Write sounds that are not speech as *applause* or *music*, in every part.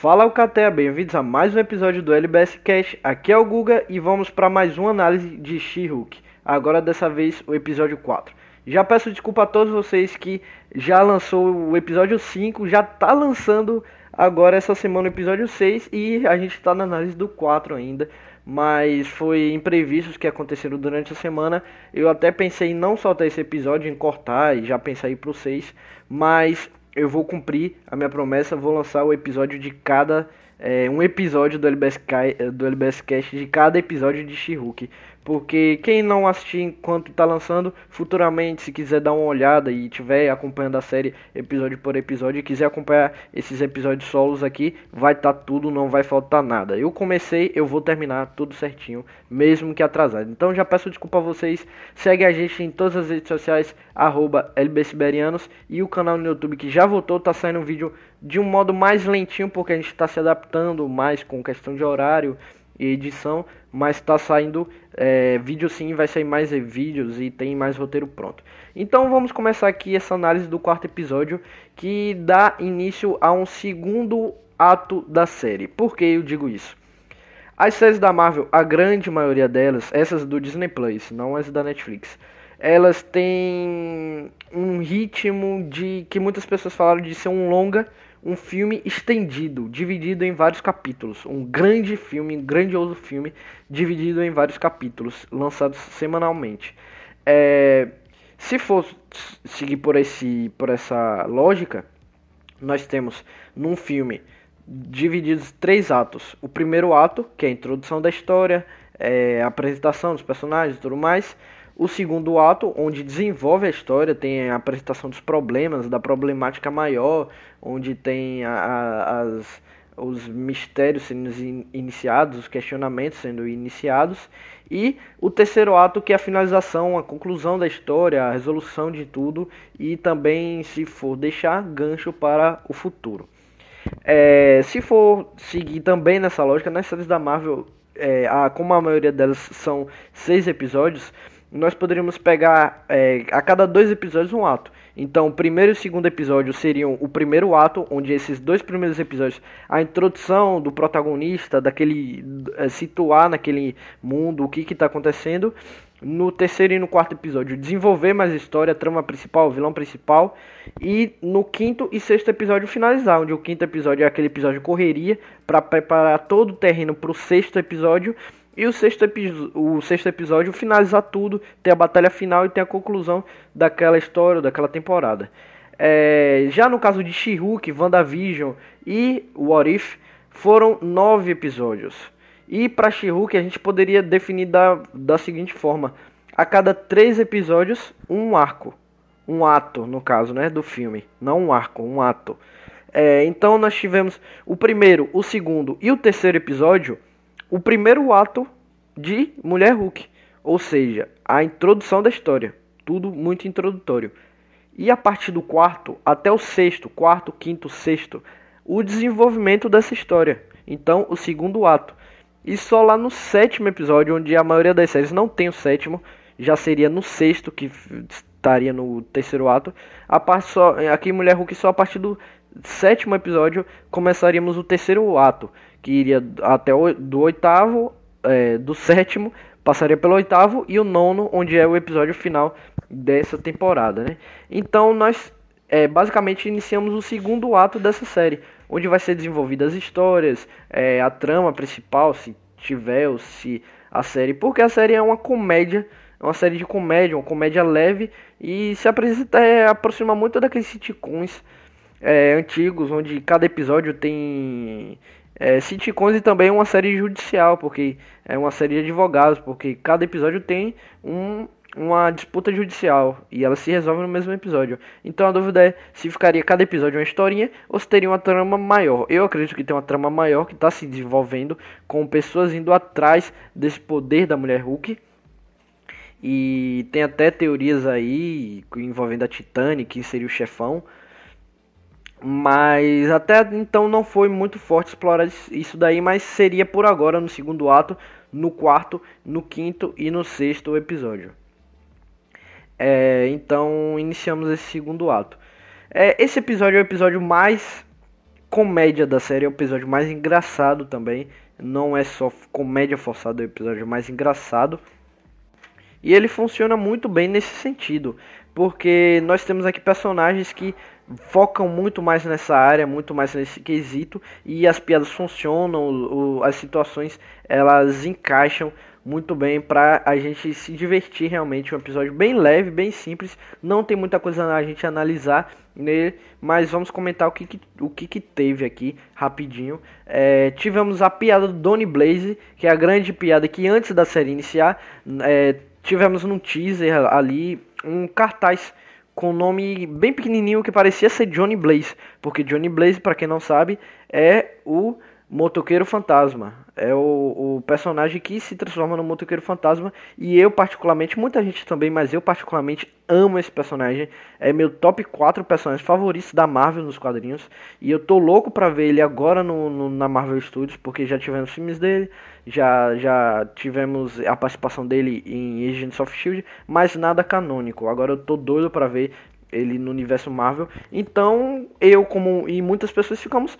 Fala Alcatea, bem-vindos a mais um episódio do LBS Cash. Aqui é o Guga e vamos para mais uma análise de She-Hulk. Agora dessa vez o episódio 4. Já peço desculpa a todos vocês que já lançou o episódio 5, já tá lançando agora essa semana o episódio 6 e a gente está na análise do 4 ainda. Mas foi imprevistos que aconteceram durante a semana. Eu até pensei em não soltar esse episódio, em cortar e já pensei para o 6. Mas eu vou cumprir a minha promessa, vou lançar o episódio de cada. É, um episódio do LBS, do LBS Cast de cada episódio de She-Hulk. Porque quem não assistir enquanto está lançando, futuramente, se quiser dar uma olhada e estiver acompanhando a série episódio por episódio e quiser acompanhar esses episódios solos aqui, vai estar tá tudo, não vai faltar nada. Eu comecei, eu vou terminar tudo certinho, mesmo que atrasado. Então já peço desculpa a vocês, segue a gente em todas as redes sociais, arroba LBSiberianos e o canal no YouTube que já voltou, tá saindo um vídeo de um modo mais lentinho, porque a gente está se adaptando mais com questão de horário e edição, mas está saindo é, vídeo sim, vai sair mais vídeos e tem mais roteiro pronto. Então vamos começar aqui essa análise do quarto episódio que dá início a um segundo ato da série. Por que eu digo isso? As séries da Marvel, a grande maioria delas, essas do Disney Plus, não as da Netflix, elas têm um ritmo de que muitas pessoas falaram de ser um longa um filme estendido, dividido em vários capítulos. Um grande filme, um grandioso filme, dividido em vários capítulos, lançados semanalmente. É, se for seguir por, esse, por essa lógica, nós temos num filme divididos três atos. O primeiro ato, que é a introdução da história, é, a apresentação dos personagens e tudo mais. O segundo ato, onde desenvolve a história, tem a apresentação dos problemas, da problemática maior, onde tem a, a, as, os mistérios sendo iniciados, os questionamentos sendo iniciados. E o terceiro ato, que é a finalização, a conclusão da história, a resolução de tudo e também, se for deixar, gancho para o futuro. É, se for seguir também nessa lógica, nas séries da Marvel, é, a, como a maioria delas são seis episódios, nós poderíamos pegar é, a cada dois episódios um ato. Então, o primeiro e o segundo episódio seriam o primeiro ato, onde esses dois primeiros episódios, a introdução do protagonista, daquele é, situar naquele mundo o que está acontecendo. No terceiro e no quarto episódio, desenvolver mais história, trama principal, vilão principal. E no quinto e sexto episódio, finalizar, onde o quinto episódio é aquele episódio correria para preparar todo o terreno para o sexto episódio e o sexto, o sexto episódio finalizar tudo, tem a batalha final e tem a conclusão daquela história, daquela temporada. É, já no caso de She-Hulk, WandaVision e What If, foram nove episódios. E para She-Hulk a gente poderia definir da, da seguinte forma: a cada três episódios, um arco. Um ato, no caso, né? Do filme. Não um arco, um ato. É, então nós tivemos o primeiro, o segundo e o terceiro episódio o primeiro ato de Mulher Hulk, ou seja, a introdução da história, tudo muito introdutório. E a partir do quarto até o sexto, quarto, quinto, sexto, o desenvolvimento dessa história. Então, o segundo ato. E só lá no sétimo episódio, onde a maioria das séries não tem o sétimo, já seria no sexto que estaria no terceiro ato. A parte só, aqui Mulher Hulk só a partir do sétimo episódio começaríamos o terceiro ato, que iria até o do oitavo, é, do sétimo, passaria pelo oitavo e o nono, onde é o episódio final dessa temporada, né? Então nós é, basicamente iniciamos o segundo ato dessa série, onde vai ser desenvolvidas as histórias, é, a trama principal, se tiver ou se a série, porque a série é uma comédia, é uma série de comédia, uma comédia leve e se apresenta, é, aproxima muito daqueles sitcoms é, antigos, onde cada episódio tem é, sitcoms e também uma série judicial, porque é uma série de advogados, porque cada episódio tem um, uma disputa judicial e ela se resolve no mesmo episódio. Então a dúvida é se ficaria cada episódio uma historinha ou se teria uma trama maior. Eu acredito que tem uma trama maior que está se desenvolvendo com pessoas indo atrás desse poder da mulher Hulk. E tem até teorias aí envolvendo a Titanic, que seria o chefão. Mas até então não foi muito forte explorar isso daí, mas seria por agora no segundo ato, no quarto, no quinto e no sexto episódio. É, então iniciamos esse segundo ato. É, esse episódio é o episódio mais comédia da série, é o episódio mais engraçado também. Não é só comédia forçada, é o episódio mais engraçado. E ele funciona muito bem nesse sentido, porque nós temos aqui personagens que focam muito mais nessa área, muito mais nesse quesito, e as piadas funcionam, o, as situações elas encaixam muito bem para a gente se divertir realmente. Um episódio bem leve, bem simples, não tem muita coisa a gente analisar nele, mas vamos comentar o que, que o que, que, teve aqui rapidinho. É, tivemos a piada do Donny Blaze, que é a grande piada que antes da série iniciar, é, tivemos num teaser ali um cartaz com um nome bem pequenininho que parecia ser Johnny Blaze, porque Johnny Blaze, para quem não sabe, é o motoqueiro fantasma. É o, o, personagem que se transforma no motoqueiro fantasma. E eu, particularmente, muita gente também, mas eu, particularmente, amo esse personagem. É meu top 4 personagens favoritos da Marvel nos quadrinhos. E eu tô louco pra ver ele agora no, no, na Marvel Studios, porque já tivemos filmes dele, já, já tivemos a participação dele em Agents of Shield, mas nada canônico. Agora eu tô doido pra ver ele no universo Marvel. Então, eu, como e muitas pessoas, ficamos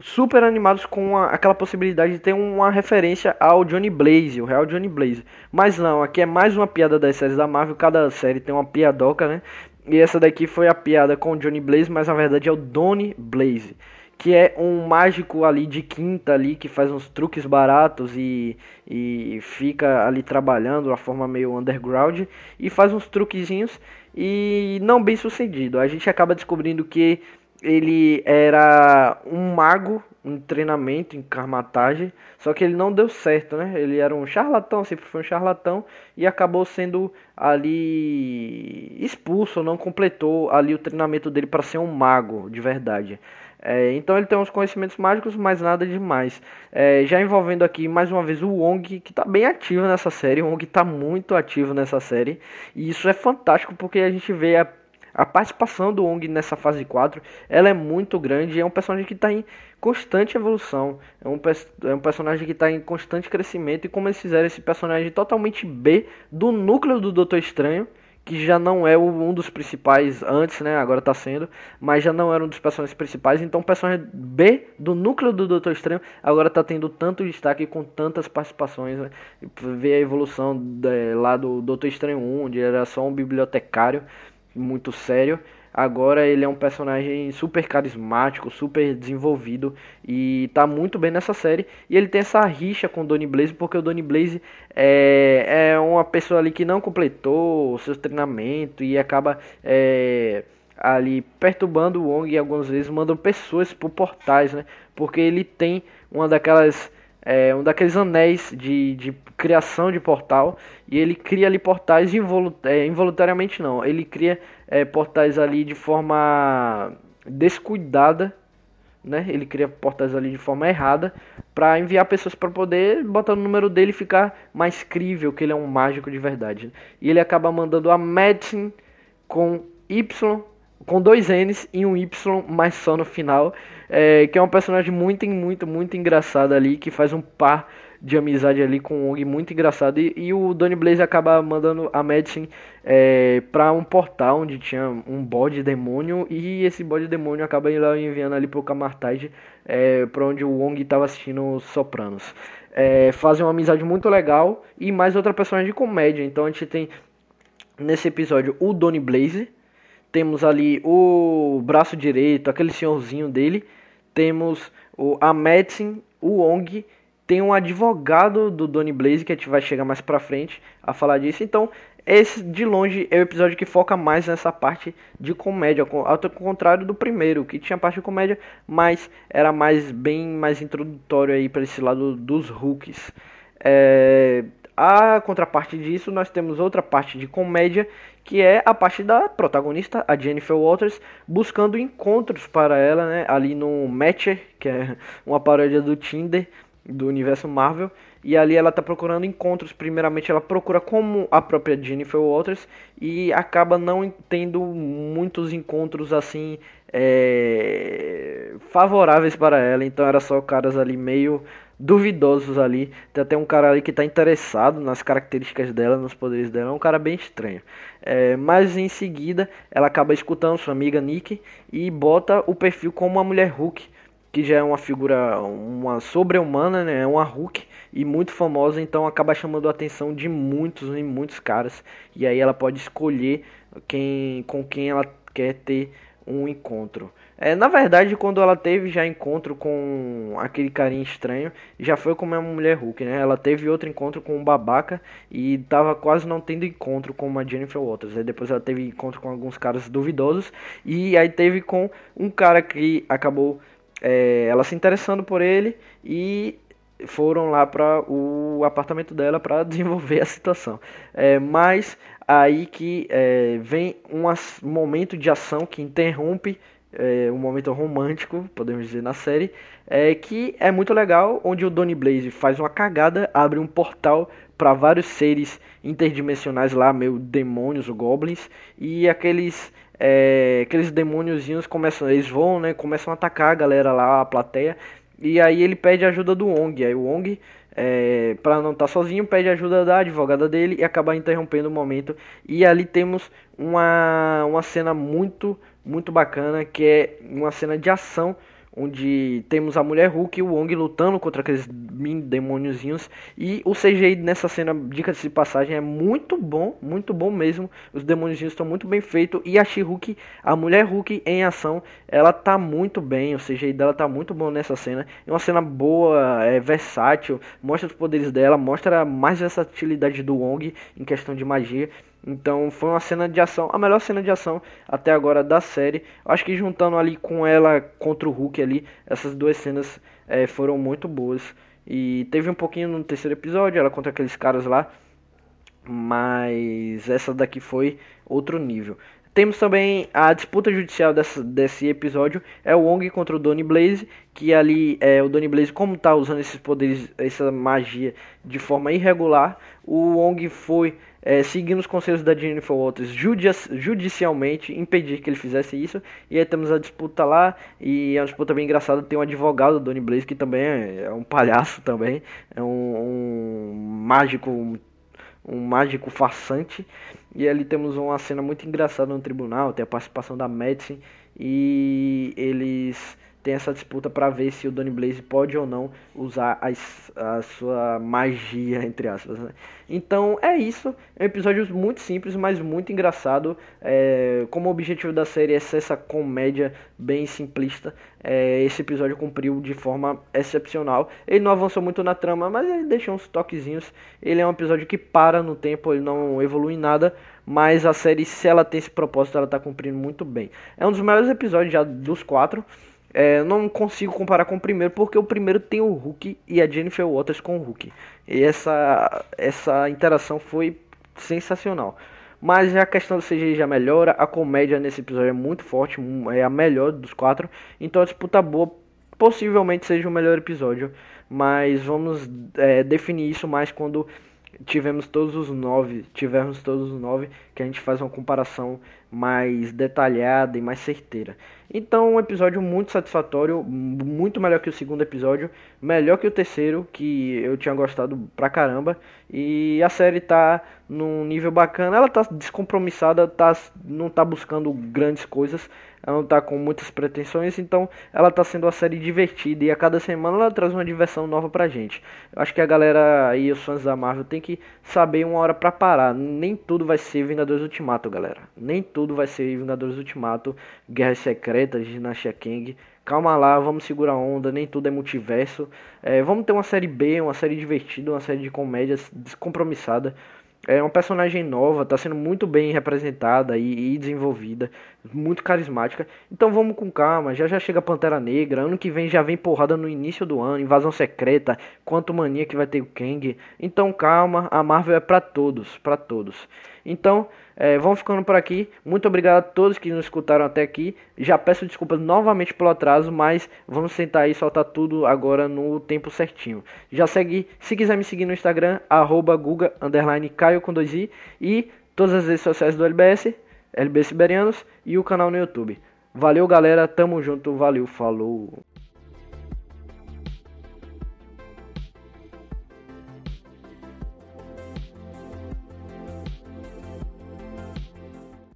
super animados com a, aquela possibilidade de ter uma referência ao Johnny Blaze, o real Johnny Blaze. Mas não, aqui é mais uma piada das séries da Marvel, cada série tem uma piadoca, né? E essa daqui foi a piada com o Johnny Blaze, mas na verdade é o Donny Blaze, que é um mágico ali de quinta ali que faz uns truques baratos e, e fica ali trabalhando de uma forma meio underground e faz uns truquezinhos e não bem sucedido. A gente acaba descobrindo que ele era um mago em treinamento, em karmatagem, só que ele não deu certo, né? Ele era um charlatão, sempre foi um charlatão e acabou sendo ali expulso, não completou ali o treinamento dele para ser um mago de verdade. É, então ele tem uns conhecimentos mágicos, mas nada demais. É, já envolvendo aqui mais uma vez o Wong, que está bem ativo nessa série. O Wong está muito ativo nessa série. E isso é fantástico porque a gente vê a a participação do Ong nessa fase 4 ela é muito grande. É um personagem que está em constante evolução. É um, é um personagem que está em constante crescimento. E como eles fizeram esse personagem totalmente B do núcleo do Doutor Estranho, que já não é um dos principais antes, né? Agora está sendo, mas já não era um dos personagens principais. Então, o personagem B do núcleo do Doutor Estranho agora está tendo tanto destaque com tantas participações. Né? Ver a evolução de, lá do Doutor Estranho 1, onde era só um bibliotecário muito sério. Agora ele é um personagem super carismático, super desenvolvido e tá muito bem nessa série. E ele tem essa rixa com o Donny Blaze, porque o Donny Blaze é, é uma pessoa ali que não completou o seu treinamento e acaba é, ali perturbando o Wong e algumas vezes mandando pessoas por portais, né? Porque ele tem uma daquelas é, um daqueles anéis de, de criação de portal e ele cria ali portais involut é, involuntariamente não, ele cria é, portais ali de forma descuidada, né? Ele cria portais ali de forma errada para enviar pessoas para poder botar o número dele e ficar mais crível que ele é um mágico de verdade. E ele acaba mandando a Medicine com Y com dois N's e um Y, mais só no final. É, que é um personagem muito, muito, muito engraçado ali, que faz um par de amizade ali com o Ong muito engraçado. E, e o Donny Blaze acaba mandando a Medicine é, para um portal onde tinha um bode demônio. E esse bode demônio acaba enviando ali pro Camartage, é, para onde o Ong estava assistindo os Sopranos. É, fazem uma amizade muito legal. E mais outra personagem de comédia. Então a gente tem nesse episódio o Donny Blaze temos ali o braço direito, aquele senhorzinho dele, temos o, a Medicine, o Ong, tem um advogado do Donny Blaze, que a gente vai chegar mais pra frente a falar disso. Então, esse de longe é o episódio que foca mais nessa parte de comédia, ao contrário do primeiro, que tinha parte de comédia, mas era mais bem mais introdutório aí para esse lado dos hooks. É, a contraparte disso, nós temos outra parte de comédia, que é a parte da protagonista, a Jennifer Walters, buscando encontros para ela, né, ali no Matcher, que é uma paródia do Tinder do universo Marvel, e ali ela está procurando encontros. Primeiramente, ela procura como a própria Jennifer Walters e acaba não tendo muitos encontros assim é, favoráveis para ela. Então, era só caras ali meio duvidosos ali. Tem até um cara ali que está interessado nas características dela, nos poderes dela. É um cara bem estranho. É, mas em seguida ela acaba escutando sua amiga Nick e bota o perfil como uma mulher Hulk, que já é uma figura, uma sobre-humana, né? É uma Hulk e muito famosa, então acaba chamando a atenção de muitos e muitos caras. E aí ela pode escolher quem, com quem ela quer ter um encontro. É, na verdade, quando ela teve já encontro com aquele carinha estranho, já foi como uma mulher Hulk, né? Ela teve outro encontro com um babaca e tava quase não tendo encontro com uma Jennifer Walters. Aí depois ela teve encontro com alguns caras duvidosos e aí teve com um cara que acabou é, ela se interessando por ele e foram lá para o apartamento dela para *laughs* desenvolver a situação. É, mas aí que é, vem um momento de ação que interrompe é, um momento romântico, podemos dizer, na série, é, que é muito legal, onde o Donny Blaze faz uma cagada, abre um portal para vários seres interdimensionais lá, meio demônios, goblins, e aqueles é, aqueles demôniozinhos começam, eles vão, né, começam a atacar a galera lá, a plateia, e aí ele pede ajuda do Wong. Aí o Wong, é, para não estar tá sozinho, pede ajuda da advogada dele e acaba interrompendo o momento. E ali temos uma, uma cena muito, muito bacana, que é uma cena de ação onde temos a mulher Hulk e o Wong lutando contra aqueles demôniozinhos e o CGI nessa cena, dica de passagem, é muito bom, muito bom mesmo. Os demôniozinhos estão muito bem feitos e a She-Hulk, a mulher Hulk em ação, ela tá muito bem, o CGI dela tá muito bom nessa cena. É uma cena boa, é versátil, mostra os poderes dela, mostra mais versatilidade do Wong em questão de magia. Então foi uma cena de ação, a melhor cena de ação até agora da série. Acho que juntando ali com ela contra o Hulk ali, essas duas cenas é, foram muito boas. E teve um pouquinho no terceiro episódio, ela contra aqueles caras lá. Mas essa daqui foi outro nível. Temos também a disputa judicial dessa, desse episódio, é o Wong contra o Donny Blaze, que ali é o Donny Blaze como tá usando esses poderes, essa magia de forma irregular, o Wong foi é, seguindo os conselhos da Jennifer Walters judicialmente impedir que ele fizesse isso, e aí temos a disputa lá, e é uma disputa bem engraçada, tem um advogado, Donny Blaze, que também é, é um palhaço também, é um, um mágico um mágico farsante. E ali temos uma cena muito engraçada no tribunal, tem a participação da Madison. E eles tem essa disputa para ver se o Donny Blaze pode ou não usar a, a sua magia, entre aspas. Né? Então é isso. É um episódio muito simples, mas muito engraçado. É, como o objetivo da série é ser essa comédia bem simplista, é, esse episódio cumpriu de forma excepcional. Ele não avançou muito na trama, mas ele deixou uns toquezinhos. Ele é um episódio que para no tempo, ele não evolui em nada. Mas a série, se ela tem esse propósito, ela está cumprindo muito bem. É um dos melhores episódios já dos quatro. É, não consigo comparar com o primeiro, porque o primeiro tem o Hulk e a Jennifer Waters com o Hulk. E essa, essa interação foi sensacional. Mas a questão do CGI já melhora, a comédia nesse episódio é muito forte, é a melhor dos quatro. Então a disputa boa possivelmente seja o melhor episódio. Mas vamos é, definir isso mais quando tivemos todos os nove, tivemos todos os nove, que a gente faz uma comparação mais detalhada e mais certeira. Então, um episódio muito satisfatório, muito melhor que o segundo episódio, melhor que o terceiro, que eu tinha gostado pra caramba. E a série tá num nível bacana, ela tá descompromissada, tá, não tá buscando grandes coisas, ela não tá com muitas pretensões, então ela tá sendo uma série divertida e a cada semana ela traz uma diversão nova pra gente. Eu acho que a galera e os fãs da Marvel tem que saber uma hora para parar. Nem tudo vai ser Vingadores Ultimato, galera. Nem tudo vai ser Vingadores Ultimato, Guerra Secreta, Dinastia Kang. Calma lá, vamos segurar a onda, nem tudo é multiverso. É, vamos ter uma série B, uma série divertida, uma série de comédias descompromissada. É uma personagem nova, está sendo muito bem representada e, e, desenvolvida, muito carismática. Então vamos com calma, já já chega Pantera Negra, ano que vem já vem porrada no início do ano, invasão secreta, quanto mania que vai ter o Kang. Então calma, a Marvel é para todos, para todos. Então, é, vamos ficando por aqui. Muito obrigado a todos que nos escutaram até aqui. Já peço desculpas novamente pelo atraso, mas vamos tentar aí soltar tudo agora no tempo certinho. Já segue, se quiser me seguir no Instagram, arroba guga, underline caio com i, e todas as redes sociais do LBS, LBS Siberianos, e o canal no YouTube. Valeu galera, tamo junto, valeu, falou.